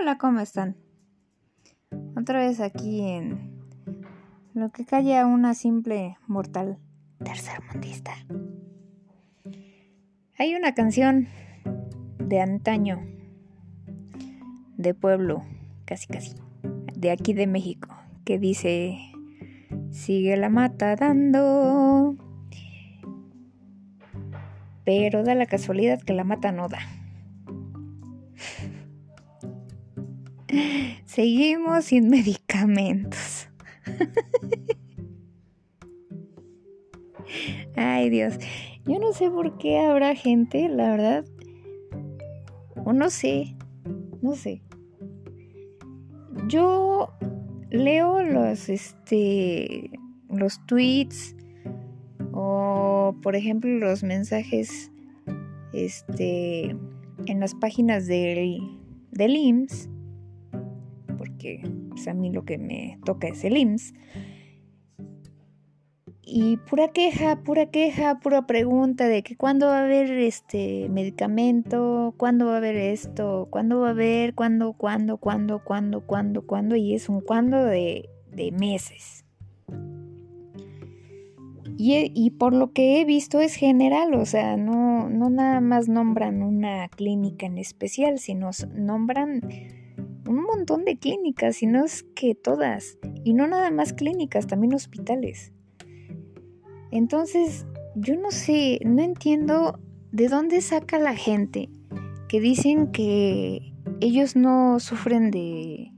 Hola, ¿cómo están? Otra vez aquí en lo que calla una simple mortal tercermundista. Hay una canción de antaño, de pueblo, casi casi, de aquí de México, que dice, sigue la mata dando, pero da la casualidad que la mata no da. Seguimos sin medicamentos. Ay Dios, yo no sé por qué habrá gente, la verdad. O no sé, no sé. Yo leo los, este, los tweets o, por ejemplo, los mensajes, este, en las páginas del, del IMSS que pues, a mí lo que me toca es el IMSS. Y pura queja, pura queja, pura pregunta de que cuándo va a haber este medicamento, cuándo va a haber esto, cuándo va a haber, cuándo, cuándo, cuándo, cuándo, cuándo, cuándo, y es un cuándo de, de meses. Y, y, por lo que he visto es general, o sea, no, no nada más nombran una clínica en especial, sino nombran un montón de clínicas, y no es que todas, y no nada más clínicas, también hospitales. Entonces, yo no sé, no entiendo de dónde saca la gente que dicen que ellos no sufren de,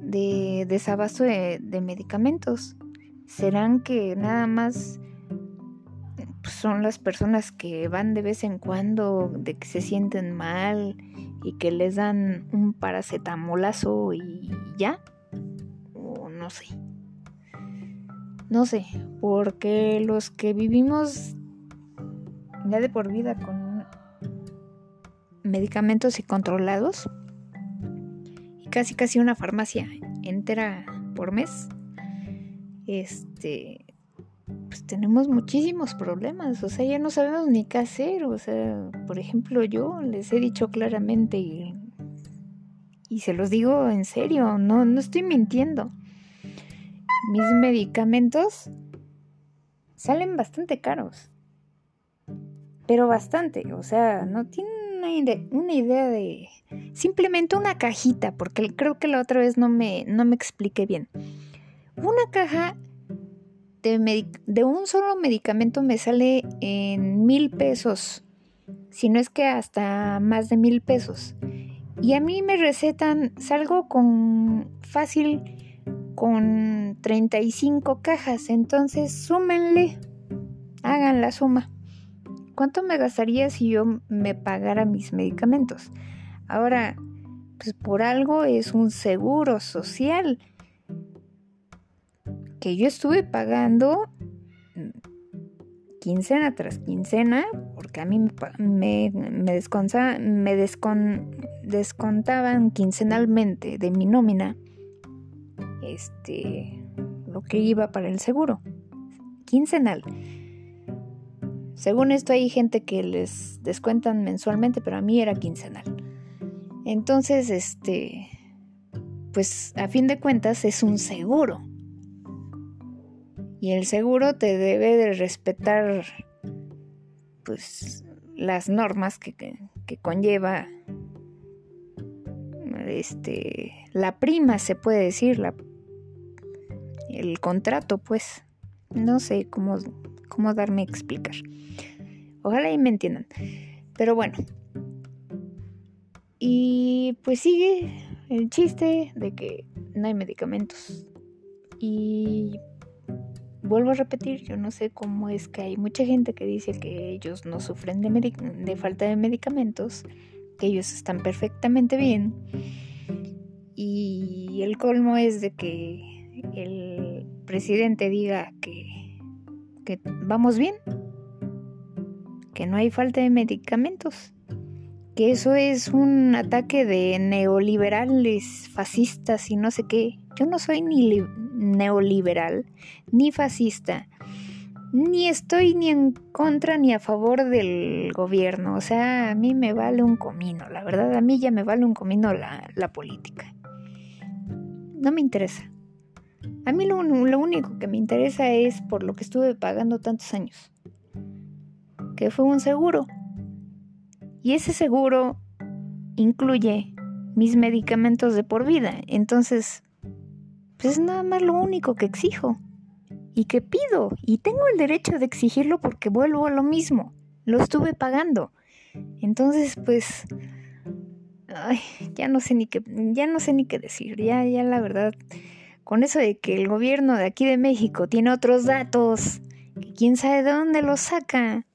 de desabasto de, de medicamentos. ¿Serán que nada más son las personas que van de vez en cuando, de que se sienten mal y que les dan un paracetamolazo y ya. O no sé. No sé, porque los que vivimos ya de por vida con medicamentos y controlados y casi casi una farmacia entera por mes, este pues tenemos muchísimos problemas, o sea, ya no sabemos ni qué hacer, o sea, por ejemplo, yo les he dicho claramente y, se los digo en serio, no, no estoy mintiendo. Mis medicamentos salen bastante caros, pero bastante, o sea, no tienen una, idea de simplemente una cajita, porque creo que la otra vez no me, no me expliqué bien. Una caja de, un solo medicamento me sale en mil pesos, si no es que hasta más de mil pesos. Y a mí me recetan, salgo con fácil con 35 cajas, entonces súmenle, hagan la suma. ¿Cuánto me gastaría si yo me pagara mis medicamentos? Ahora, pues por algo es un seguro social que yo estuve pagando quincena tras quincena, porque a mí me, me, descontaban quincenalmente de mi nómina este, lo que iba para el seguro. Quincenal. Según esto hay gente que les descuentan mensualmente, pero a mí era quincenal. Entonces, este, pues a fin de cuentas es un seguro. Y el seguro te debe de respetar pues las normas que, conlleva este la prima se puede decir el contrato pues. No sé cómo, cómo darme a explicar. Ojalá y me entiendan. Pero bueno. Y pues sigue el chiste de que no hay medicamentos. Y vuelvo a repetir, yo no sé cómo es que hay mucha gente que dice que ellos no sufren de, falta de medicamentos, que ellos están perfectamente bien. Y el colmo es de que el presidente diga que, que vamos bien, que no hay falta de medicamentos, que eso es un ataque de neoliberales, fascistas y no sé qué. Yo no soy ni neoliberal, ni fascista, ni estoy ni en contra ni a favor del gobierno. O sea, a mí me vale un comino. La verdad, a mí ya me vale un comino la, la política. No me interesa. A mí lo, lo, único que me interesa es por lo que estuve pagando tantos años. Que fue un seguro. Y ese seguro incluye mis medicamentos de por vida. Entonces, pues es nada más lo único que exijo y que pido. Y tengo el derecho de exigirlo porque vuelvo a lo mismo. Lo estuve pagando. Entonces, pues, ay, ya no sé ni qué, ya no sé ni qué decir. Ya, ya la verdad, con eso de que el gobierno de aquí de México tiene otros datos, que quién sabe de dónde los saca,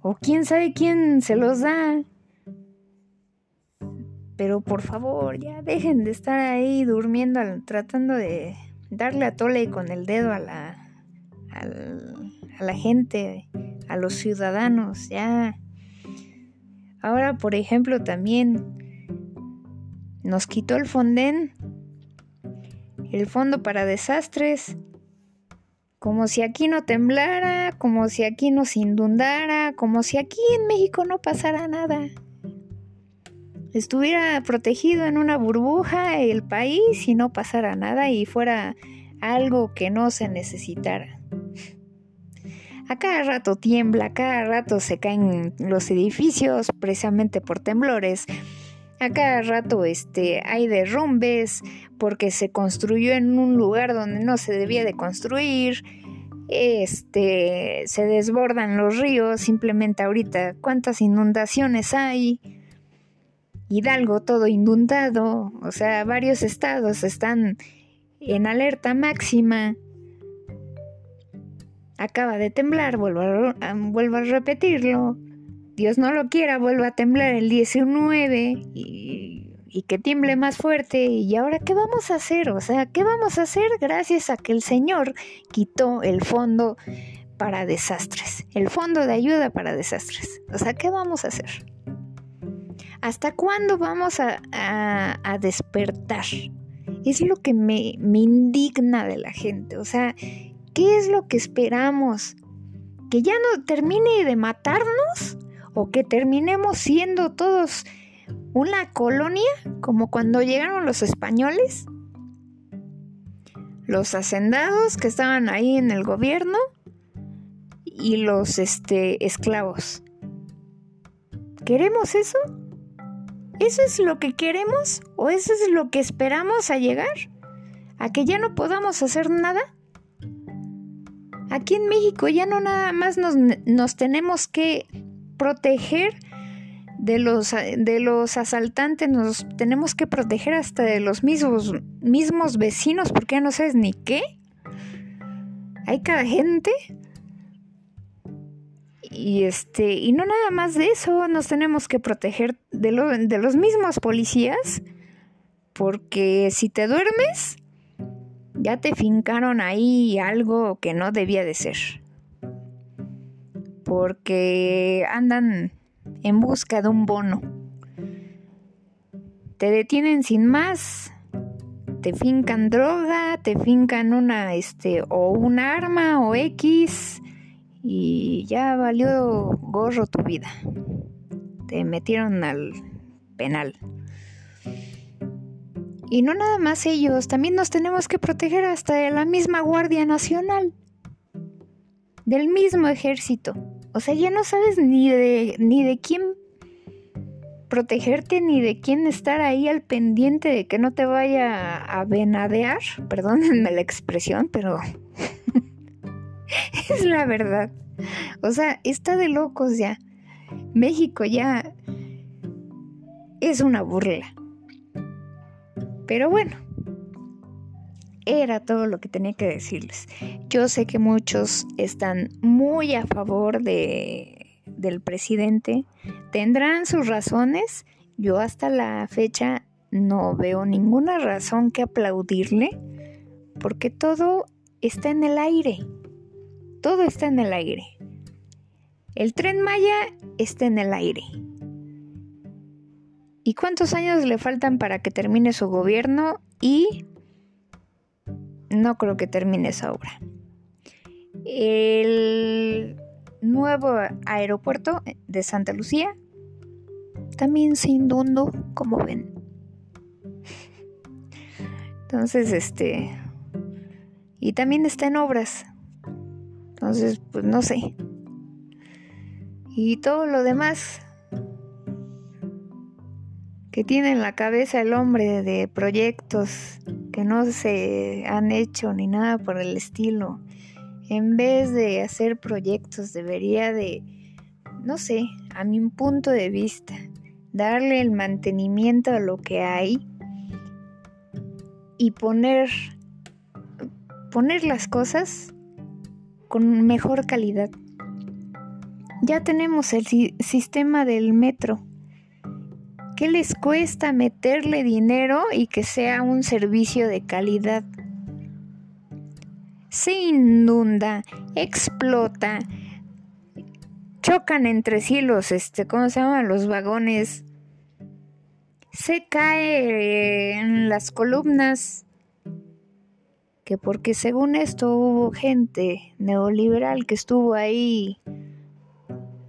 o quién sabe quién se los da. Pero por favor, ya dejen de estar ahí durmiendo, tratando de darle a tole con el dedo a la, a la gente, a los ciudadanos, ya. Ahora, por ejemplo, también nos quitó el Fonden, el Fondo para Desastres, como si aquí no temblara, como si aquí no se inundara, como si aquí en México no pasara nada estuviera protegido en una burbuja el país y no pasara nada y fuera algo que no se necesitara. A cada rato tiembla, a cada rato se caen los edificios precisamente por temblores. A cada rato este, hay derrumbes porque se construyó en un lugar donde no se debía de construir. Este, se desbordan los ríos, simplemente ahorita cuántas inundaciones hay. Hidalgo todo inundado, o sea, varios estados están en alerta máxima. Acaba de temblar, vuelvo a, repetirlo. Dios no lo quiera, vuelva a temblar el 19 y, y que tiemble más fuerte. ¿Y ahora qué vamos a hacer? O sea, ¿qué vamos a hacer gracias a que el Señor quitó el fondo para desastres? El fondo de ayuda para desastres. O sea, ¿qué vamos a hacer? ¿Hasta cuándo vamos a, despertar? Es lo que me, me indigna de la gente. O sea, ¿qué es lo que esperamos? ¿Que ya no termine de matarnos? ¿O que terminemos siendo todos una colonia como cuando llegaron los españoles? Los hacendados que estaban ahí en el gobierno y los este, esclavos. ¿Queremos eso? ¿Eso es lo que queremos o eso es lo que esperamos a llegar? ¿A que ya no podamos hacer nada? Aquí en México ya no nada más nos, tenemos que proteger de los, de los asaltantes, nos tenemos que proteger hasta de los mismos, mismos vecinos porque ya no sabes ni qué. Hay cada gente y este, y no nada más de eso, nos tenemos que proteger de, de los mismos policías, porque si te duermes, ya te fincaron ahí algo que no debía de ser. Porque andan en busca de un bono. Te detienen sin más. Te fincan droga, te fincan una este o un arma o X y ya valió gorro tu vida. Te metieron al penal. Y no nada más ellos, también nos tenemos que proteger hasta de la misma Guardia Nacional, del mismo ejército. O sea, ya no sabes ni de, ni de quién protegerte ni de quién estar ahí al pendiente de que no te vaya a venadear. Perdónenme la expresión, pero es la verdad. O sea, está de locos ya. México ya es una burla. Pero bueno, era todo lo que tenía que decirles. Yo sé que muchos están muy a favor de, del presidente. Tendrán sus razones. Yo hasta la fecha no veo ninguna razón que aplaudirle porque todo está en el aire. Todo está en el aire. El tren Maya está en el aire. ¿Y cuántos años le faltan para que termine su gobierno? Y no creo que termine esa obra. El nuevo aeropuerto de Santa Lucía también se inundó, como ven. Entonces, este... Y también está en obras. Entonces, pues no sé. Y todo lo demás que tiene en la cabeza el hombre de proyectos que no se han hecho ni nada por el estilo. En vez de hacer proyectos debería de, no sé, a mi punto de vista, darle el mantenimiento a lo que hay y poner poner las cosas con mejor calidad. Ya tenemos el sistema del metro. ¿Qué les cuesta meterle dinero y que sea un servicio de calidad? Se inunda, explota, chocan entre sí los, este, ¿cómo se llaman? Los vagones. Se cae en las columnas que porque según esto hubo gente neoliberal que estuvo ahí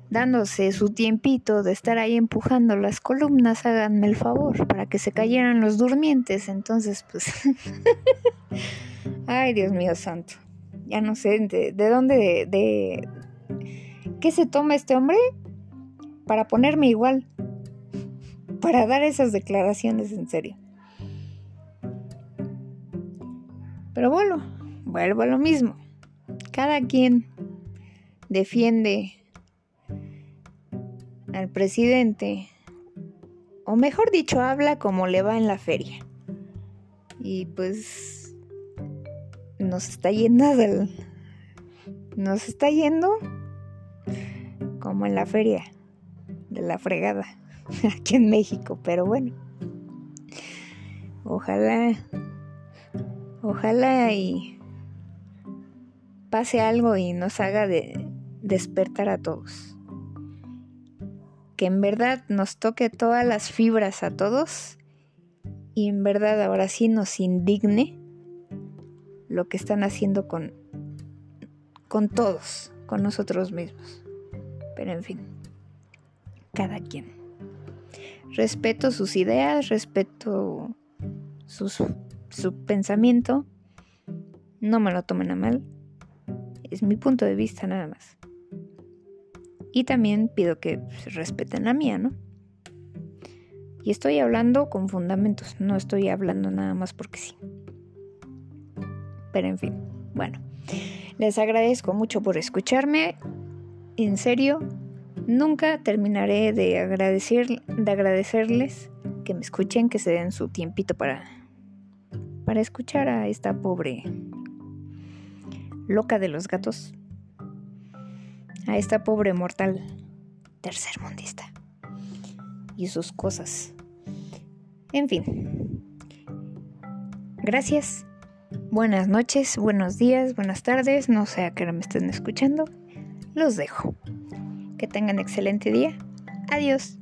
dándose su tiempito de estar ahí empujando las columnas, háganme el favor, para que se cayeran los durmientes. Entonces, pues, ay Dios mío santo, ya no sé de, dónde, de, de, ¿qué se toma este hombre para ponerme igual? Para dar esas declaraciones en serio. Pero bueno, vuelvo a lo mismo. Cada quien defiende al presidente, o mejor dicho, habla como le va en la feria. Y pues nos está yendo del... Nos está yendo como en la feria de la fregada aquí en México, pero bueno. Ojalá Ojalá y pase algo y nos haga de despertar a todos. Que en verdad nos toque todas las fibras a todos y en verdad ahora sí nos indigne lo que están haciendo con, con todos, con nosotros mismos. Pero en fin, cada quien. Respeto sus ideas, respeto sus su pensamiento, no me lo tomen a mal, es mi punto de vista nada más. Y también pido que respeten la mía, ¿no? Y estoy hablando con fundamentos, no estoy hablando nada más porque sí. Pero en fin, bueno, les agradezco mucho por escucharme. En serio, nunca terminaré de agradecer, de agradecerles que me escuchen, que se den su tiempito para para escuchar a esta pobre loca de los gatos, a esta pobre mortal tercermundista y sus cosas. En fin, gracias, buenas noches, buenos días, buenas tardes, no sé a qué hora me estén escuchando, los dejo. Que tengan excelente día. Adiós.